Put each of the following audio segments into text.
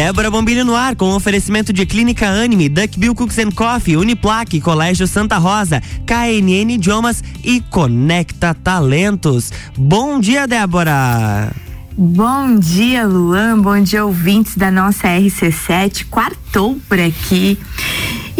Débora Bombilho no ar com oferecimento de Clínica Anime, Duckbill Cooks and Coffee, Uniplaque, Colégio Santa Rosa, KNN Idiomas e Conecta Talentos. Bom dia, Débora! Bom dia, Luan. Bom dia, ouvintes da nossa RC7. Quartou por aqui.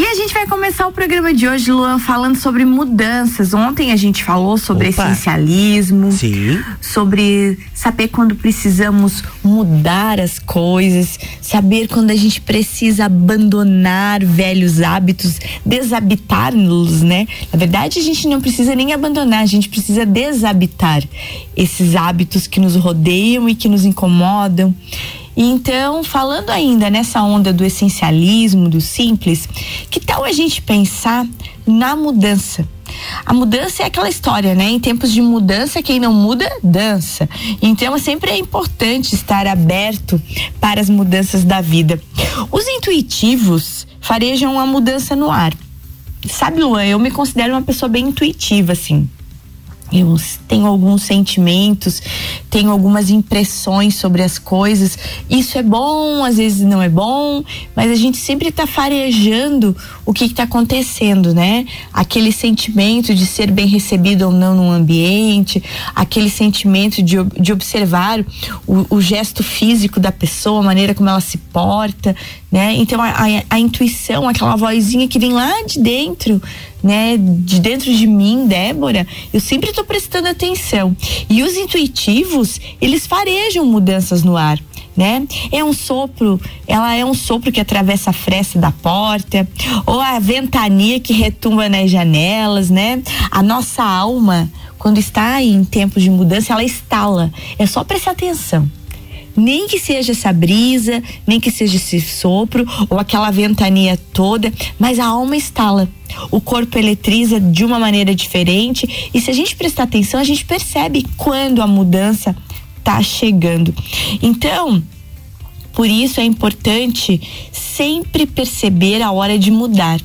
E a gente vai começar o programa de hoje, Luan, falando sobre mudanças. Ontem a gente falou sobre Opa. essencialismo, Sim. sobre saber quando precisamos mudar as coisas, saber quando a gente precisa abandonar velhos hábitos, desabitá-los, né? Na verdade, a gente não precisa nem abandonar, a gente precisa desabitar esses hábitos que nos rodeiam e que nos incomodam. Então, falando ainda nessa onda do essencialismo, do simples, que tal a gente pensar na mudança? A mudança é aquela história, né? Em tempos de mudança, quem não muda, dança. Então, sempre é importante estar aberto para as mudanças da vida. Os intuitivos farejam a mudança no ar. Sabe, Luan, eu me considero uma pessoa bem intuitiva, assim eu tenho alguns sentimentos, tenho algumas impressões sobre as coisas. Isso é bom, às vezes não é bom, mas a gente sempre está farejando o que está acontecendo, né? Aquele sentimento de ser bem recebido ou não no ambiente, aquele sentimento de, de observar o, o gesto físico da pessoa, a maneira como ela se porta, né? Então a, a, a intuição, aquela vozinha que vem lá de dentro né, de dentro de mim, Débora, eu sempre estou prestando atenção. E os intuitivos, eles farejam mudanças no ar. Né? É um sopro, ela é um sopro que atravessa a fresta da porta, ou a ventania que retumba nas janelas, né? A nossa alma, quando está em tempos de mudança, ela estala. É só prestar atenção nem que seja essa brisa, nem que seja esse sopro ou aquela ventania toda, mas a alma estala. O corpo eletriza de uma maneira diferente e se a gente prestar atenção, a gente percebe quando a mudança está chegando. Então, por isso é importante sempre perceber a hora de mudar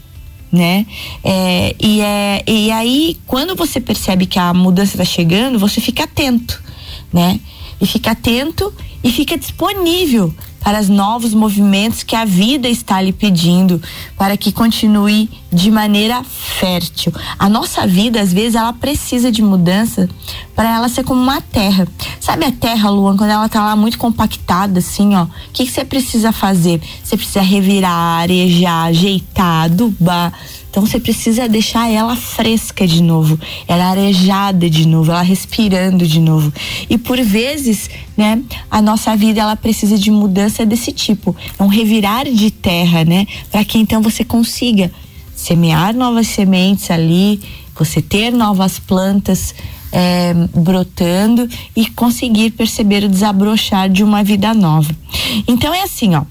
né? É, e, é, e aí, quando você percebe que a mudança está chegando, você fica atento, né? E fica atento e fica disponível para os novos movimentos que a vida está lhe pedindo, para que continue de maneira fértil. A nossa vida, às vezes, ela precisa de mudança para ela ser como uma terra. Sabe a terra, Luan, quando ela está lá muito compactada, assim, ó? O que, você precisa fazer? Você precisa revirar, arejar, ajeitar, adubar então você precisa deixar ela fresca de novo, ela arejada de novo, ela respirando de novo. E por vezes, né, a nossa vida ela precisa de mudança desse tipo, é um revirar de terra, né, para que então você consiga semear novas sementes ali, você ter novas plantas é, brotando e conseguir perceber o desabrochar de uma vida nova. Então é assim, ó.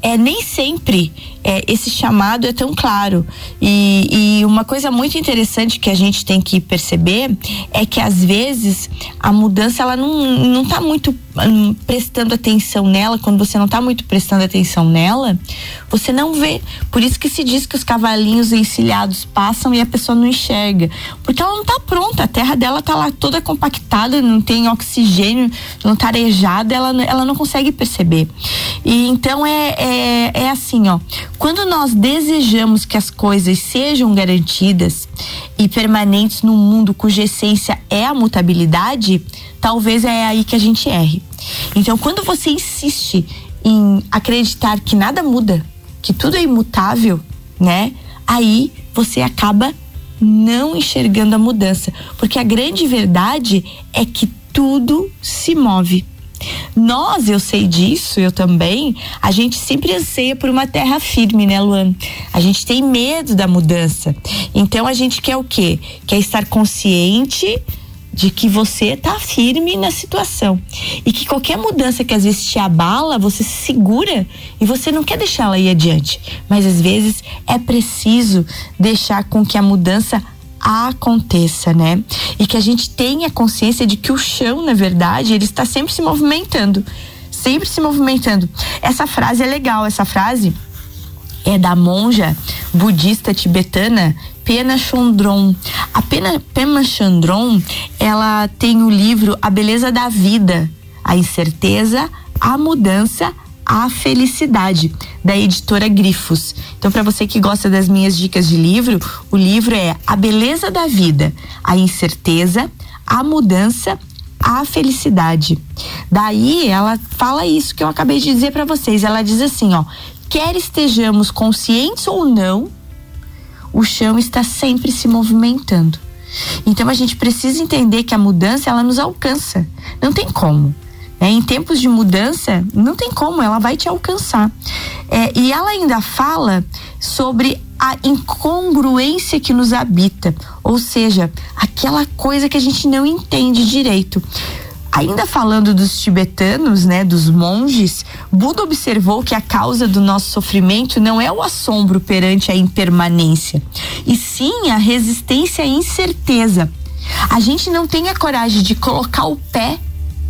É nem sempre é, esse chamado é tão claro. E, e, uma coisa muito interessante que a gente tem que perceber é que às vezes a mudança ela não, não tá muito um, prestando atenção nela, quando você não está muito prestando atenção nela, você não vê. Por isso que se diz que os cavalinhos encilhados passam e a pessoa não enxerga. Porque ela não está pronta, a terra dela está lá toda compactada, não tem oxigênio, não está arejada, ela, ela não consegue perceber. E então é, é, é assim, ó quando nós desejamos que as coisas sejam garantidas e permanentes num mundo cuja essência é a mutabilidade, talvez é aí que a gente erre. Então, quando você insiste em acreditar que nada muda, que tudo é imutável, né? Aí você acaba não enxergando a mudança, porque a grande verdade é que tudo se move. Nós, eu sei disso, eu também, a gente sempre anseia por uma terra firme, né, Luan? A gente tem medo da mudança. Então a gente quer o quê? Quer estar consciente de que você tá firme na situação e que qualquer mudança que às vezes te abala, você se segura e você não quer deixar ela ir adiante. Mas às vezes é preciso deixar com que a mudança aconteça, né? E que a gente tenha consciência de que o chão, na verdade, ele está sempre se movimentando, sempre se movimentando. Essa frase é legal, essa frase é da monja budista tibetana Pena Chandron. A Pena, Pema Chandron, ela tem o livro A Beleza da Vida, a incerteza, a mudança, A Felicidade, da editora Grifos. Então, para você que gosta das minhas dicas de livro, o livro é A Beleza da Vida, a Incerteza, a Mudança a felicidade. Daí ela fala isso que eu acabei de dizer para vocês. Ela diz assim, ó: quer estejamos conscientes ou não, o chão está sempre se movimentando. Então a gente precisa entender que a mudança ela nos alcança. Não tem como. É, em tempos de mudança, não tem como, ela vai te alcançar. É, e ela ainda fala sobre a incongruência que nos habita, ou seja, aquela coisa que a gente não entende direito. Ainda falando dos tibetanos, né, dos monges, Buda observou que a causa do nosso sofrimento não é o assombro perante a impermanência, e sim a resistência à incerteza. A gente não tem a coragem de colocar o pé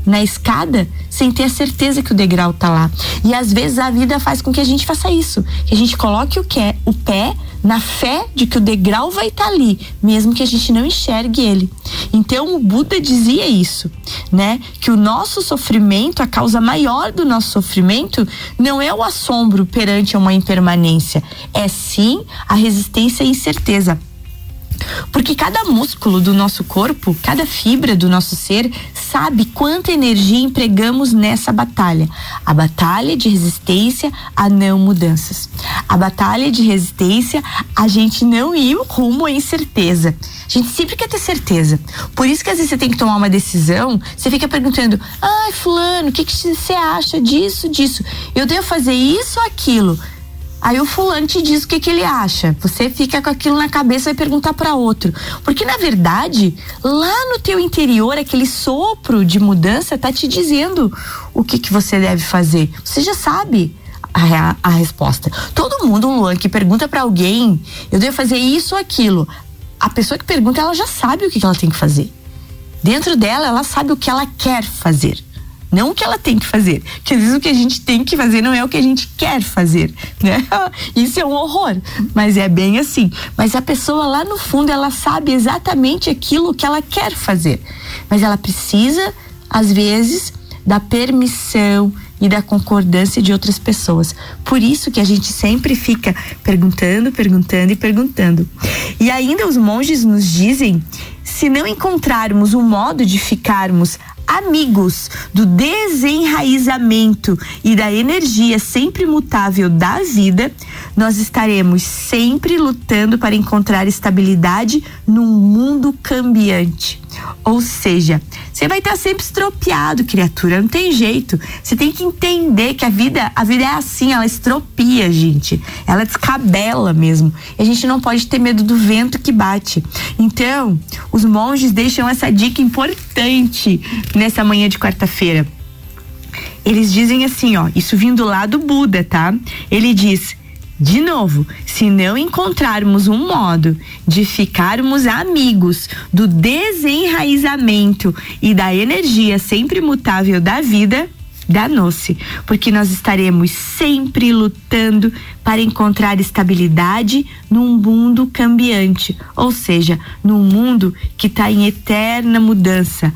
na escada sem ter a certeza que o degrau tá lá. E às vezes a vida faz com que a gente faça isso, que a gente coloque o, que, o pé na fé de que o degrau vai estar tá ali, mesmo que a gente não enxergue ele. Então o Buda dizia isso, né? Que o nosso sofrimento, a causa maior do nosso sofrimento, não é o assombro perante uma impermanência, é sim a resistência e incerteza. Porque cada músculo do nosso corpo, cada fibra do nosso ser, sabe quanta energia empregamos nessa batalha. A batalha de resistência a não mudanças. A batalha de resistência a gente não ir rumo à incerteza. A gente sempre quer ter certeza. Por isso que às vezes você tem que tomar uma decisão, você fica perguntando: ai, Fulano, o que, que você acha disso, disso? Eu devo fazer isso ou aquilo? Aí o fulano te diz o que, que ele acha. Você fica com aquilo na cabeça e perguntar para outro. Porque na verdade, lá no teu interior, aquele sopro de mudança tá te dizendo o que, que você deve fazer. Você já sabe. A, a, resposta. Todo mundo, Luan, que pergunta para alguém, eu devo fazer isso ou aquilo. A pessoa que pergunta, ela já sabe o que, que ela tem que fazer. Dentro dela, ela sabe o que ela quer fazer. Não o que ela tem que fazer. Porque às vezes o que a gente tem que fazer não é o que a gente quer fazer, né? Isso é um horror, mas é bem assim. Mas a pessoa lá no fundo, ela sabe exatamente aquilo que ela quer fazer. Mas ela precisa, às vezes, da permissão e da concordância de outras pessoas. Por isso que a gente sempre fica perguntando, perguntando e perguntando. E ainda os monges nos dizem: se não encontrarmos um modo de ficarmos amigos do desenraizamento e da energia sempre mutável da vida, nós estaremos sempre lutando para encontrar estabilidade num mundo cambiante. Ou seja, você vai estar sempre estropiado, criatura, não tem jeito. Você tem que entender que a vida, a vida é assim, ela estropia, gente. Ela descabela mesmo. E a gente não pode ter medo do vento que bate. Então, os monges deixam essa dica importante nessa manhã de quarta-feira. Eles dizem assim, ó, isso vindo lá do Buda, tá? Ele diz: de novo, se não encontrarmos um modo de ficarmos amigos do desenraizamento e da energia sempre mutável da vida, danou-se, porque nós estaremos sempre lutando para encontrar estabilidade num mundo cambiante, ou seja, num mundo que está em eterna mudança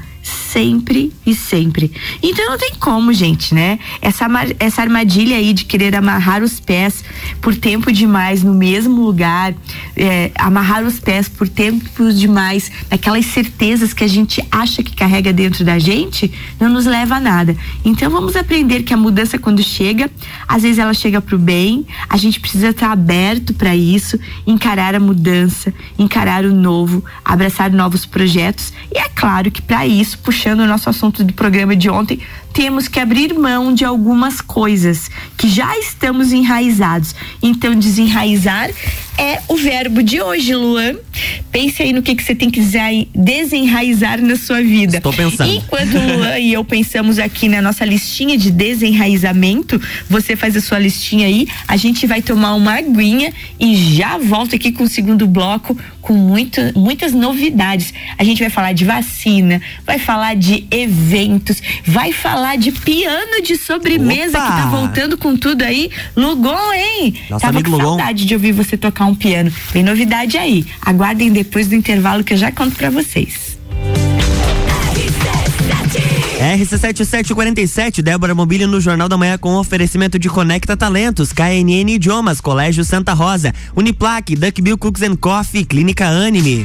sempre e sempre. Então não tem como, gente, né? Essa, essa armadilha aí de querer amarrar os pés por tempo demais no mesmo lugar, é, amarrar os pés por tempo demais, aquelas certezas que a gente acha que carrega dentro da gente, não nos leva a nada. Então vamos aprender que a mudança quando chega, às vezes ela chega pro bem, a gente precisa estar aberto para isso, encarar a mudança, encarar o novo, abraçar novos projetos e é claro que para isso, puxando o nosso assunto do programa de ontem, temos que abrir mão de algumas coisas que já estamos enraizados. Então, desenraizar é o verbo de hoje, Luan. Pense aí no que, que você tem que desenraizar na sua vida. Estou pensando. Enquanto o Luan e eu pensamos aqui na nossa listinha de desenraizamento, você faz a sua listinha aí, a gente vai tomar uma aguinha e já volta aqui com o segundo bloco com muito, muitas novidades. A gente vai falar de vacina, vai falar de eventos, vai falar de piano de sobremesa Opa! que tá voltando com tudo aí. Lugon, hein? Nossa Tava com Lugon. saudade de ouvir você tocar um piano. Tem novidade aí. Aguardem depois do intervalo que eu já conto para vocês. RC7747, Débora Mobílio no Jornal da Manhã com oferecimento de Conecta Talentos, KNN Idiomas, Colégio Santa Rosa, Uniplaque, Duckbill Cooks and Coffee, Clínica Anime.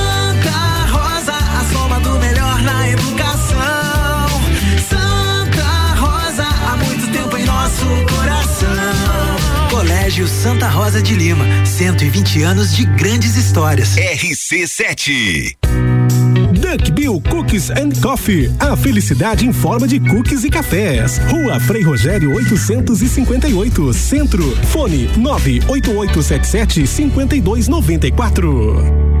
Santa Rosa de Lima, 120 anos de grandes histórias. RC7 Duck Bill Cookies and Coffee. A felicidade em forma de cookies e cafés. Rua Frei Rogério 858, Centro. Fone 98877 5294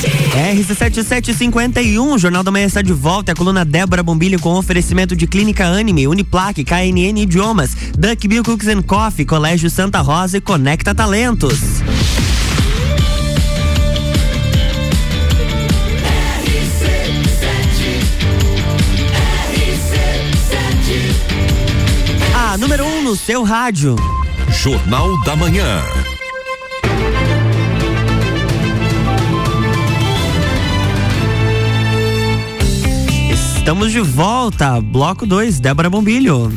RC7751, Jornal da Manhã está de volta. A coluna Débora Bombilho com oferecimento de Clínica Anime, Uniplaque, KNN Idiomas, Duck Bill Cooks and Coffee, Colégio Santa Rosa e Conecta Talentos. A número 1 um no seu rádio. Jornal da Manhã. Estamos de volta, bloco 2, Débora Bombilho.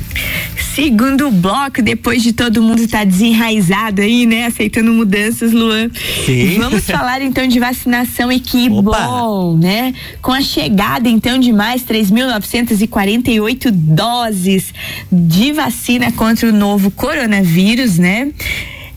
Segundo bloco, depois de todo mundo estar tá desenraizado aí, né? Aceitando mudanças, Luan. Sim. Vamos falar então de vacinação e que Opa. bom, né? Com a chegada então de mais 3.948 doses de vacina contra o novo coronavírus, né?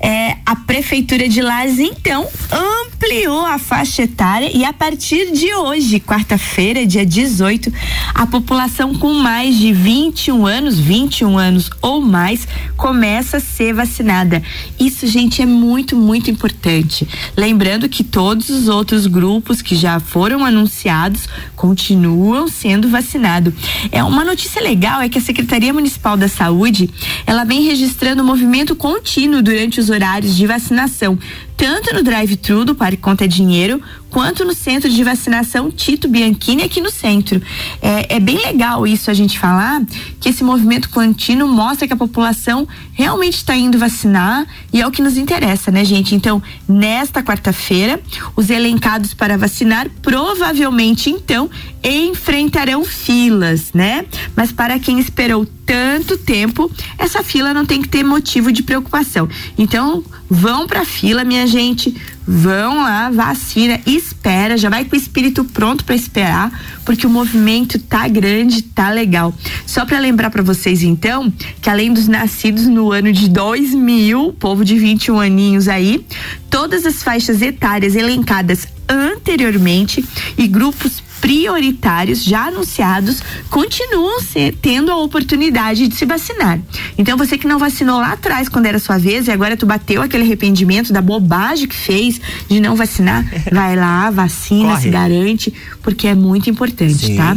É, a Prefeitura de Lages, então, ampliou a faixa etária e a partir de hoje, quarta-feira, dia 18, a população com mais de 21 anos, 21 anos ou mais, começa a ser vacinada. Isso, gente, é muito, muito importante. Lembrando que todos os outros grupos que já foram anunciados continuam sendo vacinados. É uma notícia legal é que a Secretaria Municipal da Saúde, ela vem registrando um movimento contínuo durante os horários de vacinação, tanto no drive-thru do Parque Conta Dinheiro, quanto no centro de vacinação Tito Bianchini aqui no centro. É, é, bem legal isso a gente falar, que esse movimento contínuo mostra que a população realmente está indo vacinar e é o que nos interessa, né, gente? Então, nesta quarta-feira, os elencados para vacinar provavelmente, então, enfrentarão filas, né? Mas para quem esperou tanto tempo, essa fila não tem que ter motivo de preocupação. Então, vão pra fila, minha gente. Vão lá, vacina, espera, já vai com o espírito pronto para esperar, porque o movimento tá grande, tá legal. Só para lembrar para vocês então, que além dos nascidos no ano de 2000, povo de 21 aninhos aí, todas as faixas etárias elencadas anteriormente e grupos prioritários já anunciados continuam ser, tendo a oportunidade de se vacinar. Então você que não vacinou lá atrás quando era sua vez e agora tu bateu aquele arrependimento da bobagem que fez de não vacinar, vai lá, vacina, Corre. se garante, porque é muito importante, Sim. tá?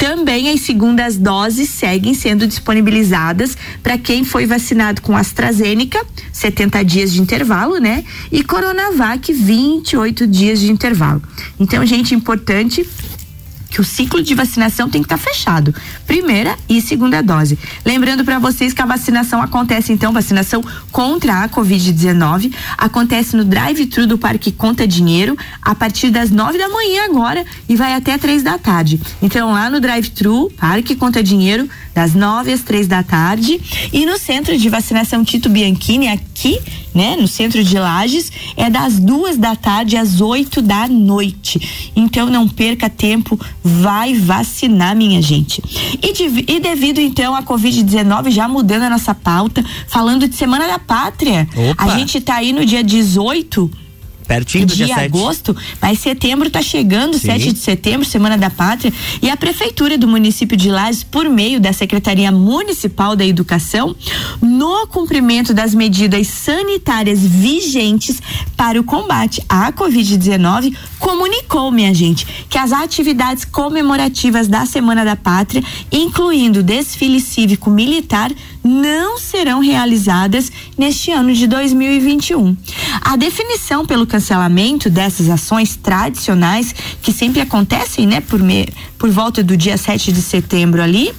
Também as segundas doses seguem sendo disponibilizadas para quem foi vacinado com AstraZeneca, 70 dias de intervalo, né? E Coronavac, 28 dias de intervalo. Então, gente, importante que o ciclo de vacinação tem que estar tá fechado. Primeira e segunda dose. Lembrando para vocês que a vacinação acontece então, vacinação contra a Covid-19, acontece no drive-thru do Parque Conta Dinheiro a partir das nove da manhã agora e vai até três da tarde. Então lá no drive-thru, Parque Conta Dinheiro, das nove às três da tarde e no centro de vacinação Tito Bianchini aqui, né, no centro de Lages, é das duas da tarde às oito da noite. Então não perca tempo, vai vacinar, minha gente. E, de, e devido então à Covid-19, já mudando a nossa pauta, falando de Semana da Pátria, Opa. a gente está aí no dia 18 Pertinho do de dia agosto, mas setembro está chegando, Sim. 7 de setembro, Semana da Pátria, e a Prefeitura do município de Lages, por meio da Secretaria Municipal da Educação, no cumprimento das medidas sanitárias vigentes para o combate à Covid-19, comunicou, minha gente, que as atividades comemorativas da Semana da Pátria, incluindo desfile cívico militar, não serão realizadas neste ano de 2021. A definição pelo cancelamento dessas ações tradicionais que sempre acontecem, né, por, me, por volta do dia 7 de setembro ali,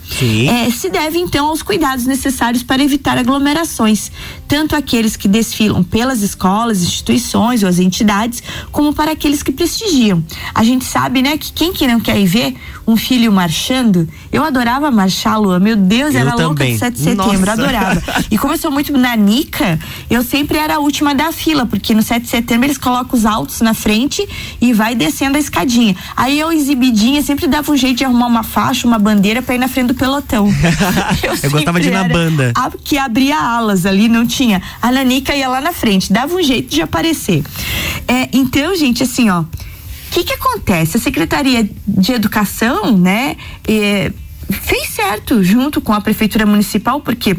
é, se deve então aos cuidados necessários para evitar aglomerações, tanto aqueles que desfilam pelas escolas, instituições ou as entidades, como para aqueles que prestigiam. A gente sabe, né, que quem que não quer ir ver um filho marchando, eu adorava marchar, Lua, meu Deus, eu era também. louca de 7 de setembro, Nossa. adorava. E como eu sou muito nanica, eu sempre era a última da fila, porque no 7 de setembro eles colocam os altos na frente e vai descendo a escadinha. Aí eu exibidinha sempre dava um jeito de arrumar uma faixa, uma bandeira para ir na frente do pelotão. eu, eu gostava de ir na banda. A, que abria alas ali, não tinha. A Nanica ia lá na frente, dava um jeito de aparecer. É, então, gente, assim, ó. O que que acontece? A Secretaria de Educação, né, é, fez certo junto com a Prefeitura Municipal, porque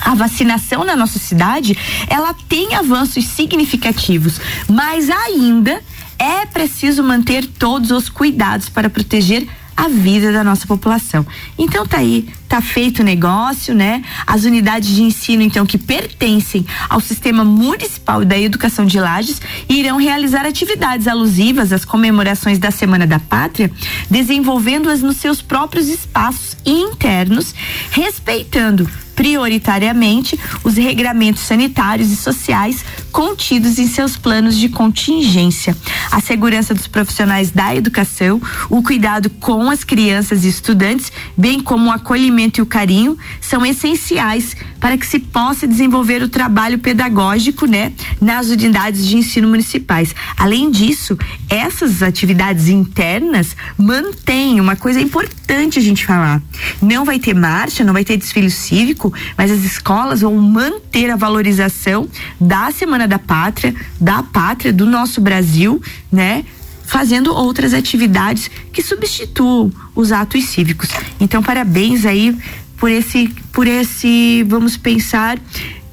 a vacinação na nossa cidade, ela tem avanços significativos, mas ainda é preciso manter todos os cuidados para proteger a vida da nossa população. Então tá aí, tá feito o negócio, né? As unidades de ensino então que pertencem ao Sistema Municipal da Educação de Lages irão realizar atividades alusivas às comemorações da Semana da Pátria, desenvolvendo-as nos seus próprios espaços internos, respeitando prioritariamente os regramentos sanitários e sociais contidos em seus planos de contingência. A segurança dos profissionais da educação, o cuidado com as crianças e estudantes, bem como o acolhimento e o carinho, são essenciais para que se possa desenvolver o trabalho pedagógico, né, nas unidades de ensino municipais. Além disso, essas atividades internas mantêm uma coisa importante a gente falar. Não vai ter marcha, não vai ter desfile cívico, mas as escolas vão manter a valorização da Semana da Pátria, da pátria do nosso Brasil, né? Fazendo outras atividades que substituam os atos cívicos. Então, parabéns aí por esse, por esse, vamos pensar,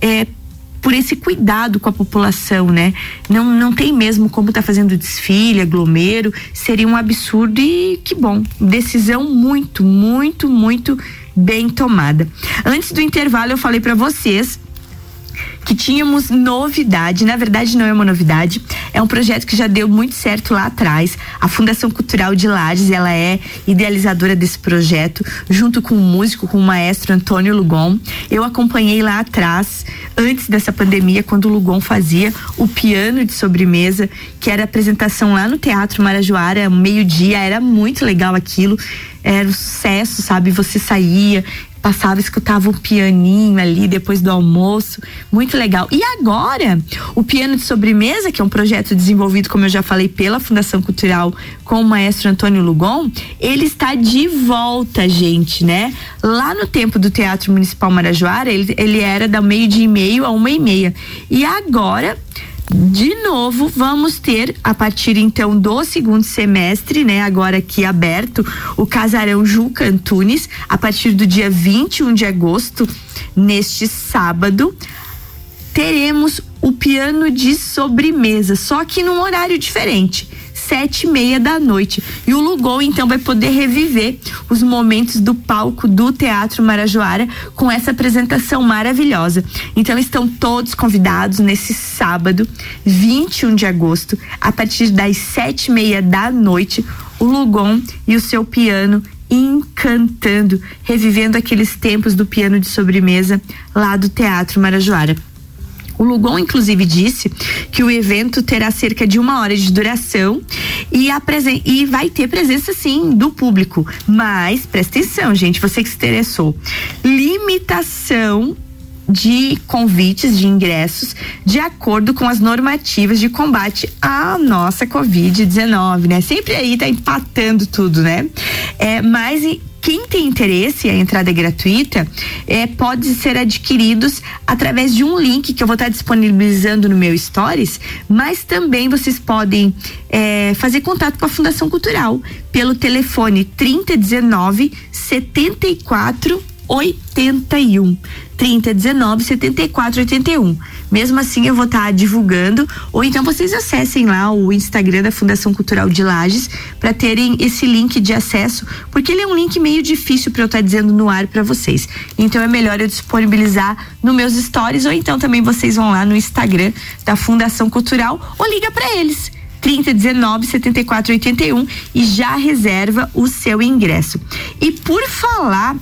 é, por esse cuidado com a população, né? Não, não tem mesmo como tá fazendo desfile, aglomero, seria um absurdo e que bom. Decisão muito, muito, muito bem tomada. Antes do intervalo eu falei para vocês que tínhamos novidade, na verdade não é uma novidade, é um projeto que já deu muito certo lá atrás. A Fundação Cultural de Lages, ela é idealizadora desse projeto, junto com o músico, com o maestro Antônio Lugon. Eu acompanhei lá atrás, antes dessa pandemia, quando o Lugon fazia o piano de sobremesa, que era apresentação lá no Teatro Marajoara, meio-dia, era muito legal aquilo era um sucesso, sabe? Você saía passava, escutava o pianinho ali depois do almoço, muito legal. E agora, o piano de sobremesa, que é um projeto desenvolvido, como eu já falei, pela Fundação Cultural com o maestro Antônio Lugon, ele está de volta, gente, né? Lá no tempo do Teatro Municipal Marajoara, ele, ele era da meio dia e meio a uma e meia. E agora de novo, vamos ter, a partir então do segundo semestre, né, agora aqui aberto, o Casarão Juca Antunes, a partir do dia 21 de agosto, neste sábado, teremos o piano de sobremesa, só que num horário diferente sete e meia da noite. E o Lugol, então, vai poder reviver os momentos do palco do Teatro Marajoara com essa apresentação maravilhosa. Então, estão todos convidados nesse sábado, 21 de agosto, a partir das sete e meia da noite, o Lugon e o seu piano encantando, revivendo aqueles tempos do piano de sobremesa lá do Teatro Marajoara. O Lugon, inclusive, disse que o evento terá cerca de uma hora de duração e, e vai ter presença, sim, do público. Mas, presta atenção, gente, você que se interessou. Limitação de convites de ingressos de acordo com as normativas de combate à nossa Covid-19, né? Sempre aí tá empatando tudo, né? É, mas quem tem interesse, a entrada é gratuita, é, pode ser adquiridos através de um link que eu vou estar disponibilizando no meu Stories, mas também vocês podem é, fazer contato com a Fundação Cultural pelo telefone 3019 74 81 3019 74 81. Mesmo assim, eu vou estar tá divulgando, ou então vocês acessem lá o Instagram da Fundação Cultural de Lages para terem esse link de acesso, porque ele é um link meio difícil para eu estar tá dizendo no ar para vocês. Então é melhor eu disponibilizar nos meus stories, ou então também vocês vão lá no Instagram da Fundação Cultural ou liga para eles. 3019 7481 e já reserva o seu ingresso. E por falar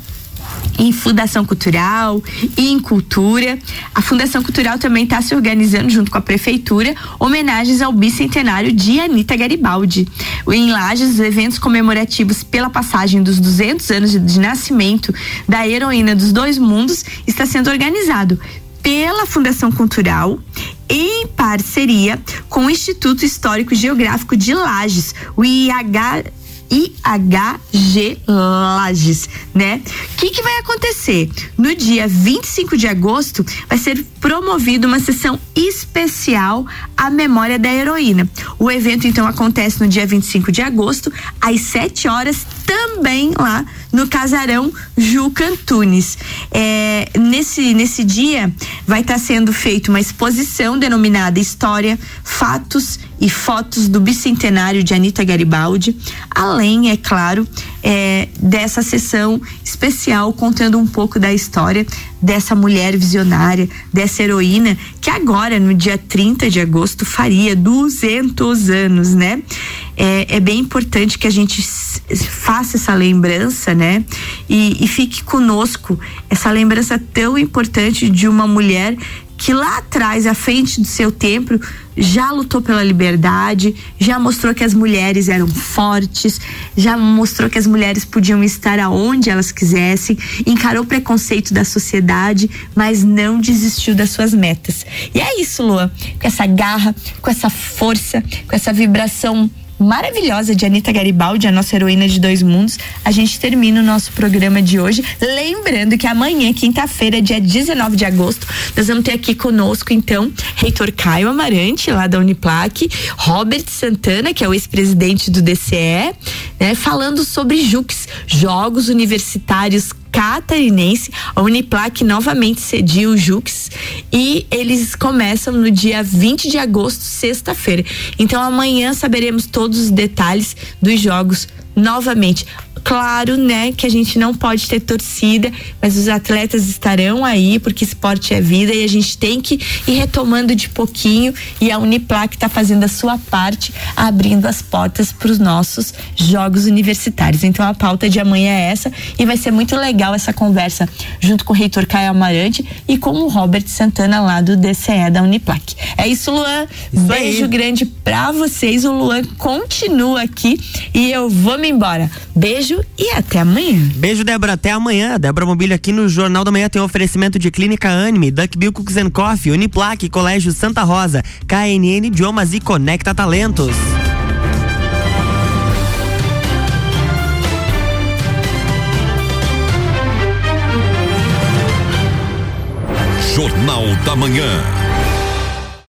em Fundação Cultural e em Cultura. A Fundação Cultural também está se organizando junto com a Prefeitura homenagens ao bicentenário de Anitta Garibaldi. Em Lages, os eventos comemorativos pela passagem dos 200 anos de, de nascimento da heroína dos dois mundos está sendo organizado pela Fundação Cultural em parceria com o Instituto Histórico Geográfico de Lages, o IH IHG Lages, né? O que, que vai acontecer? No dia 25 de agosto vai ser promovida uma sessão especial à memória da heroína. O evento então acontece no dia 25 de agosto, às 7 horas, também lá no Casarão Juca Antunes. É, nesse, nesse dia vai estar tá sendo feita uma exposição denominada História, Fatos e Fotos do Bicentenário de Anita Garibaldi, além, é claro, é, dessa sessão especial contando um pouco da história dessa mulher visionária, dessa heroína que agora, no dia 30 de agosto, faria 200 anos, né? É, é bem importante que a gente faça essa lembrança, né? E, e fique conosco essa lembrança tão importante de uma mulher que lá atrás, à frente do seu tempo, já lutou pela liberdade, já mostrou que as mulheres eram fortes, já mostrou que as mulheres podiam estar aonde elas quisessem, encarou o preconceito da sociedade, mas não desistiu das suas metas. E é isso, Lua, com essa garra, com essa força, com essa vibração maravilhosa de Anitta Garibaldi, a nossa heroína de dois mundos, a gente termina o nosso programa de hoje. Lembrando que amanhã, quinta-feira, dia 19 de agosto, nós vamos ter aqui conosco, então, reitor Caio Amarante, lá da Uniplac, Robert Santana, que é o ex-presidente do DCE, né, falando sobre JUCs, Jogos Universitários catarinense. A Uniplac novamente cediu o Jux e eles começam no dia 20 de agosto, sexta-feira. Então amanhã saberemos todos os detalhes dos jogos novamente. Claro, né, que a gente não pode ter torcida, mas os atletas estarão aí, porque esporte é vida e a gente tem que ir retomando de pouquinho. E a Uniplac está fazendo a sua parte, abrindo as portas para os nossos Jogos Universitários. Então a pauta de amanhã é essa e vai ser muito legal essa conversa junto com o reitor Caio Amarante e com o Robert Santana lá do DCE da Uniplac. É isso, Luan. Isso Beijo aí. grande para vocês. O Luan continua aqui e eu vou me me embora. Beijo e até amanhã. Beijo, Débora. Até amanhã. Débora Mobília aqui no Jornal da Manhã tem um oferecimento de Clínica Anime, Duck Bill Cooks and Coffee, Uniplaque, Colégio Santa Rosa, KNN Idiomas e Conecta Talentos. Jornal da Manhã.